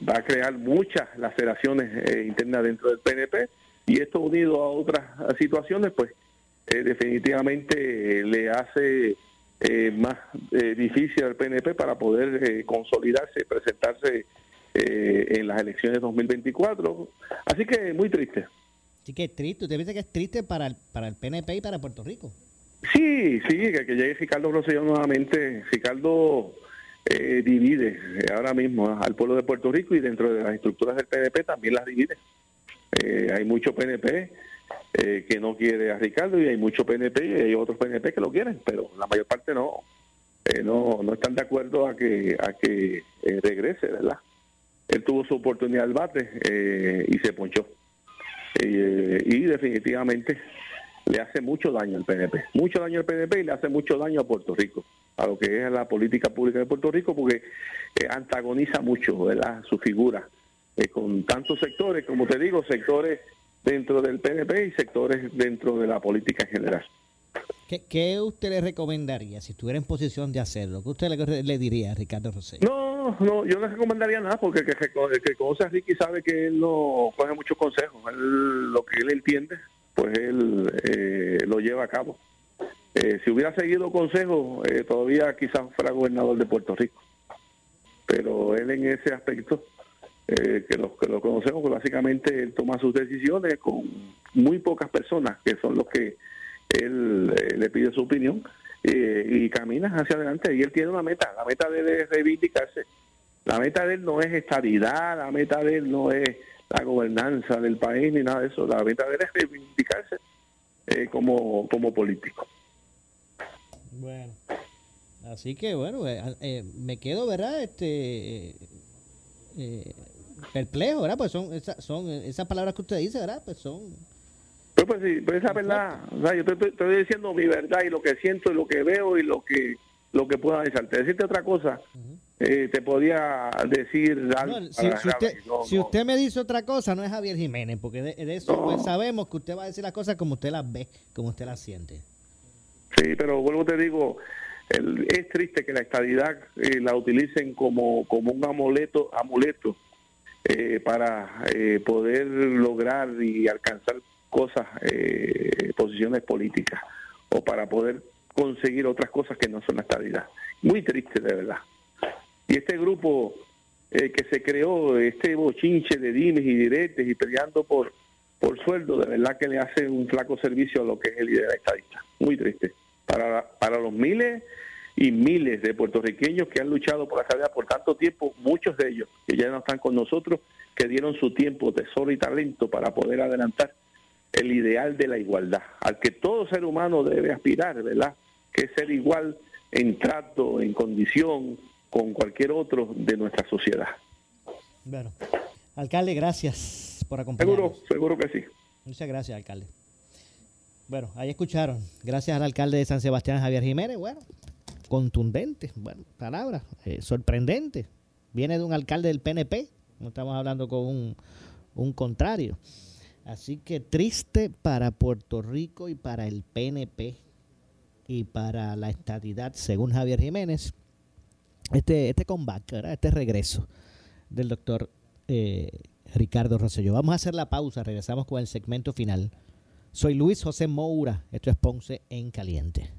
va a crear muchas laceraciones internas dentro del PNP y esto unido a otras situaciones, pues eh, definitivamente le hace eh, más eh, difícil al PNP para poder consolidarse, presentarse en las elecciones 2024. Así que muy triste. Sí que es triste. ¿Usted piensa que es triste para el, para el PNP y para Puerto Rico? Sí, sí, que, que llegue Ricardo Rosselló nuevamente. Ricardo divide ahora mismo al pueblo de Puerto Rico y dentro de las estructuras del PNP también las divide. Eh, hay mucho PNP eh, que no quiere a Ricardo y hay mucho PNP y hay otros PNP que lo quieren, pero la mayor parte no eh, no, no están de acuerdo a que a que regrese, ¿verdad? Él tuvo su oportunidad al bate y se ponchó. y definitivamente le hace mucho daño al PNP, mucho daño al PNP y le hace mucho daño a Puerto Rico, a lo que es la política pública de Puerto Rico, porque antagoniza mucho, ¿verdad? Su figura eh, con tantos sectores, como te digo, sectores dentro del PNP y sectores dentro de la política en general. ¿Qué, usted le recomendaría si estuviera en posición de hacerlo? ¿Qué usted le, diría a Ricardo Rosé? No, no, yo no recomendaría nada porque el que, que conoce a Ricky sabe que él no coge muchos consejos. lo que él entiende, pues él eh, lo lleva a cabo. Eh, si hubiera seguido consejos, todavía quizás fuera gobernador de Puerto Rico. Pero él en ese aspecto eh, que, lo, que lo conocemos, que básicamente él toma sus decisiones con muy pocas personas, que son los que él eh, le pide su opinión, eh, y camina hacia adelante. Y él tiene una meta, la meta de él reivindicarse. La meta de él no es estabilidad, la meta de él no es la gobernanza del país ni nada de eso. La meta de él es reivindicarse como, como político. Bueno, así que bueno, me quedo, ¿verdad? Este, perplejo, ¿verdad? Pues son, esas, son esas palabras que usted dice, ¿verdad? Pues son... Pues, pues sí, pues esa verdad, o sea, yo estoy, diciendo mi verdad y lo que siento y lo que veo y lo que lo que puedo analizar. Te decirte otra cosa, eh, te podía decir algo. si, usted, si usted, me dice otra cosa, no es Javier Jiménez, porque de, eso pues sabemos que usted va a decir las cosas como usted las ve, como usted las siente. Sí, pero vuelvo te digo, es triste que la estadidad eh, la utilicen como, como un amuleto, amuleto eh, para eh, poder lograr y alcanzar cosas, eh, posiciones políticas, o para poder conseguir otras cosas que no son la estabilidad. Muy triste, de verdad. Y este grupo que se creó, este bochinche de dimes y diretes y peleando por, por sueldo, de verdad que le hace un flaco servicio a lo que es el líder estadista. Muy triste. Para, para los miles y miles de puertorriqueños que han luchado por la estabilidad por tanto tiempo, muchos de ellos que ya no están con nosotros, que dieron su tiempo, tesoro y talento para poder adelantar el ideal de la igualdad, al que todo ser humano debe aspirar, ¿verdad? Que es ser igual en trato, en condición con cualquier otro de nuestra sociedad. Bueno, alcalde, gracias por acompañarnos. Seguro, seguro que sí. Muchas gracias, alcalde. Bueno, ahí escucharon. Gracias al alcalde de San Sebastián, Javier Jiménez. Bueno, contundente, bueno, palabra, eh, sorprendente. Viene de un alcalde del PNP, no estamos hablando con un, un contrario. Así que triste para Puerto Rico y para el PNP y para la estadidad, según Javier Jiménez, este, este comeback, este regreso del doctor eh, Ricardo Rosselló. Vamos a hacer la pausa, regresamos con el segmento final. Soy Luis José Moura, esto es Ponce en Caliente.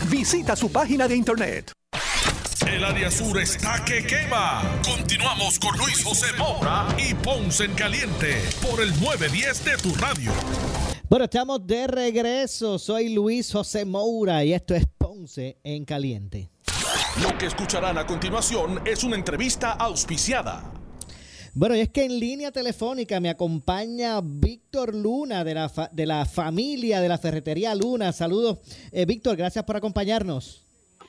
Visita su página de internet. El área sur está que quema. Continuamos con Luis José Moura y Ponce en Caliente por el 910 de tu radio. Bueno, estamos de regreso. Soy Luis José Moura y esto es Ponce en Caliente. Lo que escucharán a continuación es una entrevista auspiciada. Bueno, y es que en línea telefónica me acompaña Víctor Luna de la, fa- de la familia de la Ferretería Luna. Saludos, eh, Víctor, gracias por acompañarnos.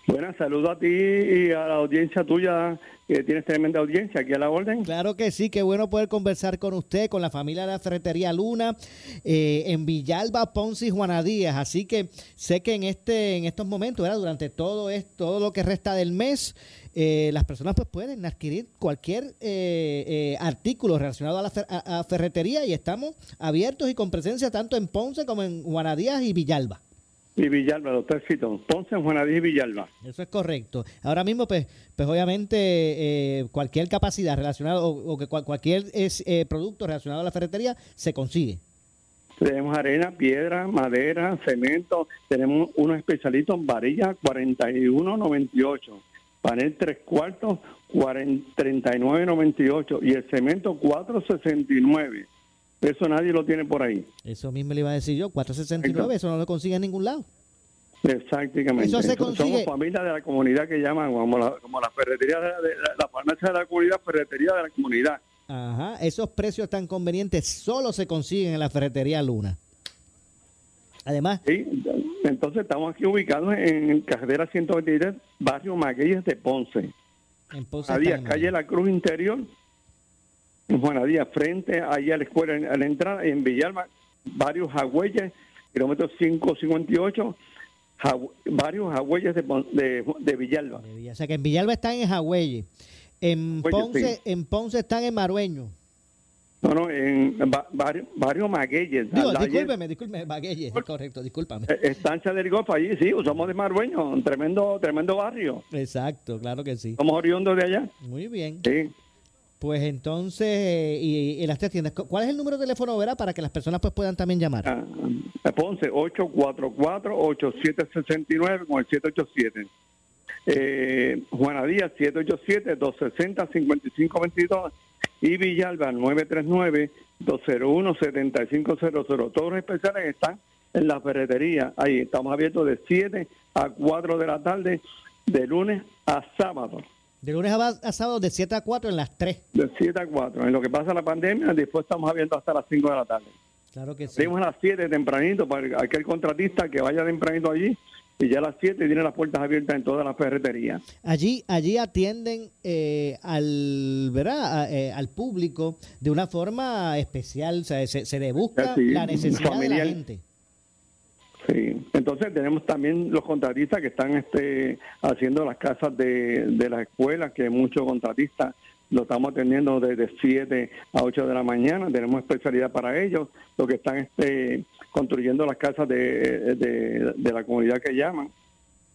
Buenas, saludo a ti y a la audiencia tuya, que tienes tremenda audiencia aquí a la orden. Claro que sí, qué bueno poder conversar con usted, con la familia de la Ferretería Luna, eh, en Villalba, Ponce y Juana Díaz. Así que sé que en este, en estos momentos, ¿verdad? durante todo esto, todo lo que resta del mes, eh, las personas pues pueden adquirir cualquier eh, eh, artículo relacionado a la ferretería y estamos abiertos y con presencia tanto en Ponce como en Juana Díaz y Villalba. Y Villalba, doctor Fito. Ponce, Juanadí y Villalba. Eso es correcto. Ahora mismo, pues, pues obviamente eh, cualquier capacidad relacionada o, o que cual- cualquier es, eh, producto relacionado a la ferretería se consigue. Tenemos arena, piedra, madera, cemento. Tenemos unos especialistas en varilla 41.98. Panel 3 cuartos 40 39.98. Y el cemento 4.69. Eso nadie lo tiene por ahí. Eso mismo le iba a decir yo, 469, eso no lo consigue en ningún lado. Exactamente. Eso se Somos consigue- familia de la comunidad que llaman como la, como la ferretería de, de- la, la farmacia de la comunidad, ferretería de la comunidad. Ajá, esos precios tan convenientes solo se consiguen en la ferretería Luna. Además, Sí, entonces estamos aquí ubicados en carretera 123, barrio Magueyes de Ponce. en Ponce en calle La Cruz Interior, en Juana Díaz, frente ahí a la escuela, en- a la entrada, en Villalba, varios jagüeyes, kilómetro 558, jagü- varios jagüeyes de, de, de Villalba. O sea que en Villalba están en Jagüelle. En Ponce, sí. en Ponce están en Marueño. No, no, en varios, varios Magueyes. Digo, discúlpeme, discúlpeme, Baguelle, correcto, discúlpame. eh, Estancia del Golfo, allí sí, somos de Marrueño, un tremendo, tremendo barrio. Exacto, claro que sí. Somos oriundos de allá. Muy bien. Sí. Pues entonces, eh, y, y las tres tiendas, ¿cu- ¿cuál es el número de teléfono, verá, para que las personas pues puedan también llamar? Ah, Ponce, 844-8769 con el 787. Eh, Juana Díaz, 787-260-5522 y Villalba, 939-201-7500. Todos los especiales están en la ferretería. Ahí estamos abiertos de 7 a 4 de la tarde, de lunes a sábado. De lunes a, sábado de 7 a 4 en las 3. De 7 a 4. En lo que pasa la pandemia, después estamos abiertos hasta las 5 de la tarde. Claro que sí. Abrimos a las 7 tempranito para aquel contratista que vaya tempranito allí y ya a las 7 tiene las puertas abiertas en todas las ferreterías. Allí, allí atienden eh, al, ¿verdad? A- eh, al público de una forma especial, o sea, se, se le busca Sí, la necesidad de la familiar. gente. Sí, entonces tenemos también los contratistas que están este, haciendo las casas de, de las escuelas, que muchos contratistas. Lo estamos atendiendo desde 7 a 8 de la mañana, tenemos especialidad para ellos, los que están este, construyendo las casas de, de, de la comunidad que llaman.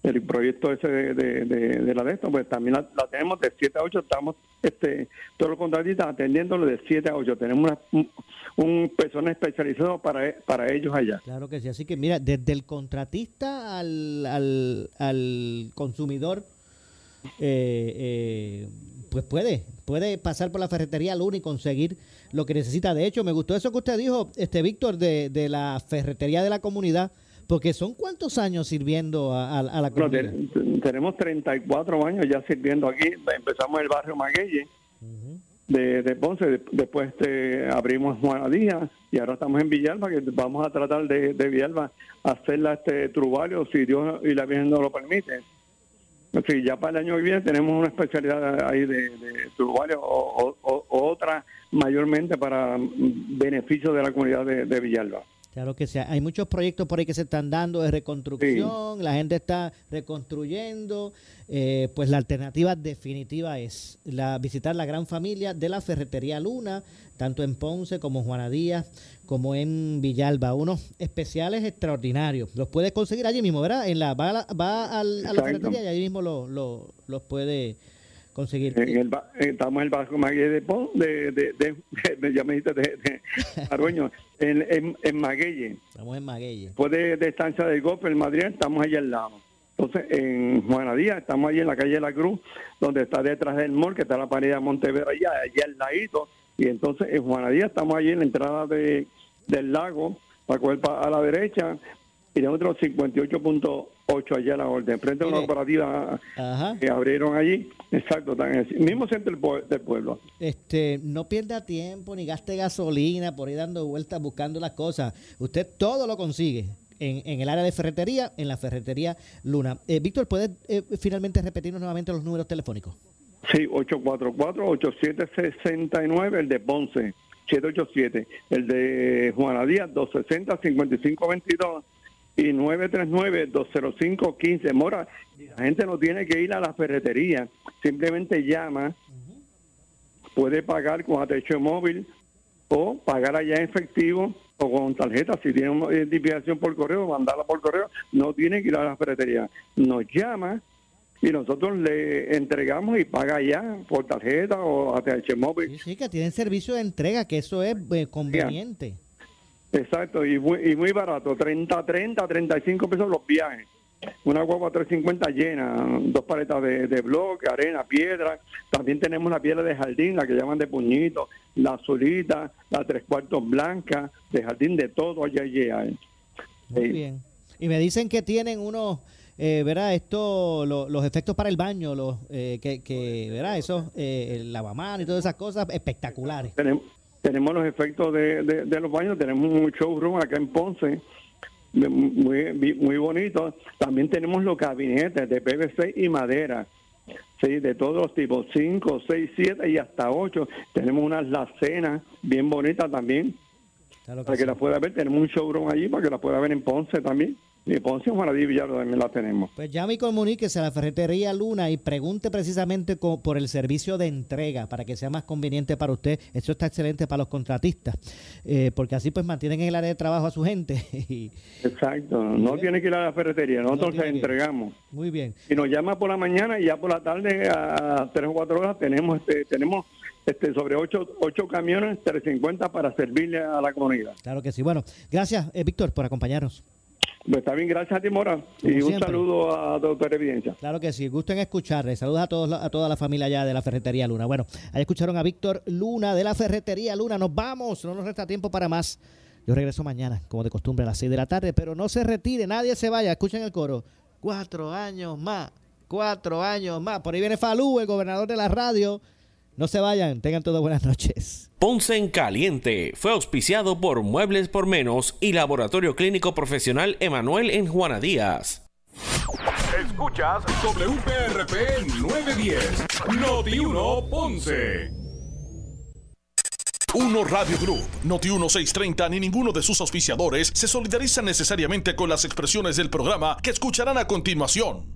El proyecto ese de, de, la de esto, pues también la, la tenemos de 7 a 8, estamos este, todos los contratistas atendiéndolo de 7 a 8, tenemos una- un, un personal especializado para, para ellos allá. Claro que sí. Así que mira, desde el contratista al, al, al consumidor, eh, eh, pues puede, puede pasar por la ferretería Luna y conseguir lo que necesita. De hecho, me gustó eso que usted dijo, este Víctor, de, de la ferretería de la comunidad, porque son cuántos años sirviendo a, a- a la Bueno, comunidad. te- tenemos 34 años ya sirviendo aquí. Empezamos el barrio Maguelle de, de Ponce, de- después este, abrimos Juana Díaz y ahora estamos en Villalba, que vamos a tratar de, de Villalba hacerla este Trubalio, si Dios y la Virgen nos lo permite. Sí, ya para el año que viene tenemos una especialidad ahí de, de Trubalio o, o- o- o otra mayormente para beneficio de la comunidad de, de Villalba. Claro que sí. Hay muchos proyectos por ahí que se están dando de reconstrucción, la gente está reconstruyendo. eh, pues la alternativa definitiva es la, visitar la gran familia de la Ferretería Luna, tanto en Ponce como en Juana Díaz, como en Villalba. Unos especiales extraordinarios. Los puedes conseguir allí mismo, ¿verdad? En la, va a la, va al- a la ferretería y allí mismo lo- lo- los puede conseguir. En el eh, estamos en el barrio Maguey de de, de, de, ya me dijiste, de, Arroño, en, en. Estamos en Magueye. Después de, de estancia del golpe, en Madrid, estamos allá al lado. Entonces, en Juana Díaz, estamos allí en la calle de la Cruz, donde está detrás del mall, que está la pared de Montevero allá, allá al ladito. Y entonces, en Juana Díaz, estamos allí en la entrada de, del lago, para a la derecha, y otro 58.8 allá a la orden, frente a una cooperativa Ajá. que abrieron allí, exacto, están en el mismo centro del pueblo. Este, no pierda tiempo ni gaste gasolina por ir dando vueltas buscando las cosas. Usted todo lo consigue en, en el área de ferretería, en la ferretería Luna. Eh, Víctor, ¿puedes eh, finalmente repetirnos nuevamente los números telefónicos? Sí, 844-8769, el de Ponce, 787, el de Juana Díaz, 260-5522 y 939-205-15. Mora, la gente no tiene que ir a la ferretería, simplemente llama, puede pagar con atención móvil o pagar allá en efectivo o con tarjeta. Si tiene una identificación por correo, mandarla por correo, no tiene que ir a la ferretería. Nos llama y nosotros le entregamos y paga allá por tarjeta o ATH móvil. Sí, sí, que tienen servicio de entrega, que eso es eh, conveniente. Exacto, y muy, y muy barato, 30, 30, 35 pesos los viajes. Una guagua 350 llena, dos paletas de, de bloque, arena, piedra. También tenemos la piedra de jardín, la que llaman de puñito, la azulita, la tres cuartos blanca, de jardín, de todo allá hay. Muy Sí. bien. Y me dicen que tienen unos, eh, ¿verdad? Esto, lo- los efectos para el baño, los eh, que, que, ¿verdad? Esos, eh, el lavamanos y todas esas cosas espectaculares. Tenemos, tenemos los efectos de, de- de los baños, tenemos un showroom acá en Ponce, muy, muy bonito. También tenemos los gabinetes de PVC y madera, sí, de todos los tipos, 5, 6, 7 y hasta 8. Tenemos unas lacenas bien bonitas también, para que las pueda ver. Tenemos un showroom allí para que la pueda ver en Ponce también. Y en Ponce Juanadí Villalba también la tenemos. Pues llame y comuníquese a la ferretería Luna y pregunte precisamente por el servicio de entrega para que sea más conveniente para usted. Eso está excelente para los contratistas, eh, porque así pues mantienen en el área de trabajo a su gente. y, Exacto, no tiene que ir a la ferretería, nosotros que ir. entregamos. muy bien. y nos llama por la mañana y ya por la tarde a tres o cuatro horas tenemos este tenemos este sobre ocho, ocho camiones 350 para servirle a la comunidad. Claro que sí. Bueno, gracias, eh, Víctor, por acompañarnos. Pues está bien, gracias a ti, Mora. Como y un siempre. saludo a Doctor Evidencia. Claro que sí, gusto en escucharle. Saludos a todos a toda la familia allá de la Ferretería Luna. Bueno, ahí escucharon a Víctor Luna de la Ferretería Luna. Nos vamos, no nos resta tiempo para más. Yo regreso mañana, como de costumbre, a las 6 de la tarde, pero no se retire, nadie se vaya. Escuchen el coro. Cuatro años más, cuatro años más. Por ahí viene Falú, el gobernador de la radio. No se vayan, tengan todas buenas noches. Ponce en Caliente fue auspiciado por Muebles por Menos y Laboratorio Clínico Profesional Emanuel en Juana Díaz. Escuchas WPRP 910, Noti 1 Ponce. Uno Radio Group, Noti 1630 ni ninguno de sus auspiciadores se solidarizan necesariamente con las expresiones del programa que escucharán a continuación.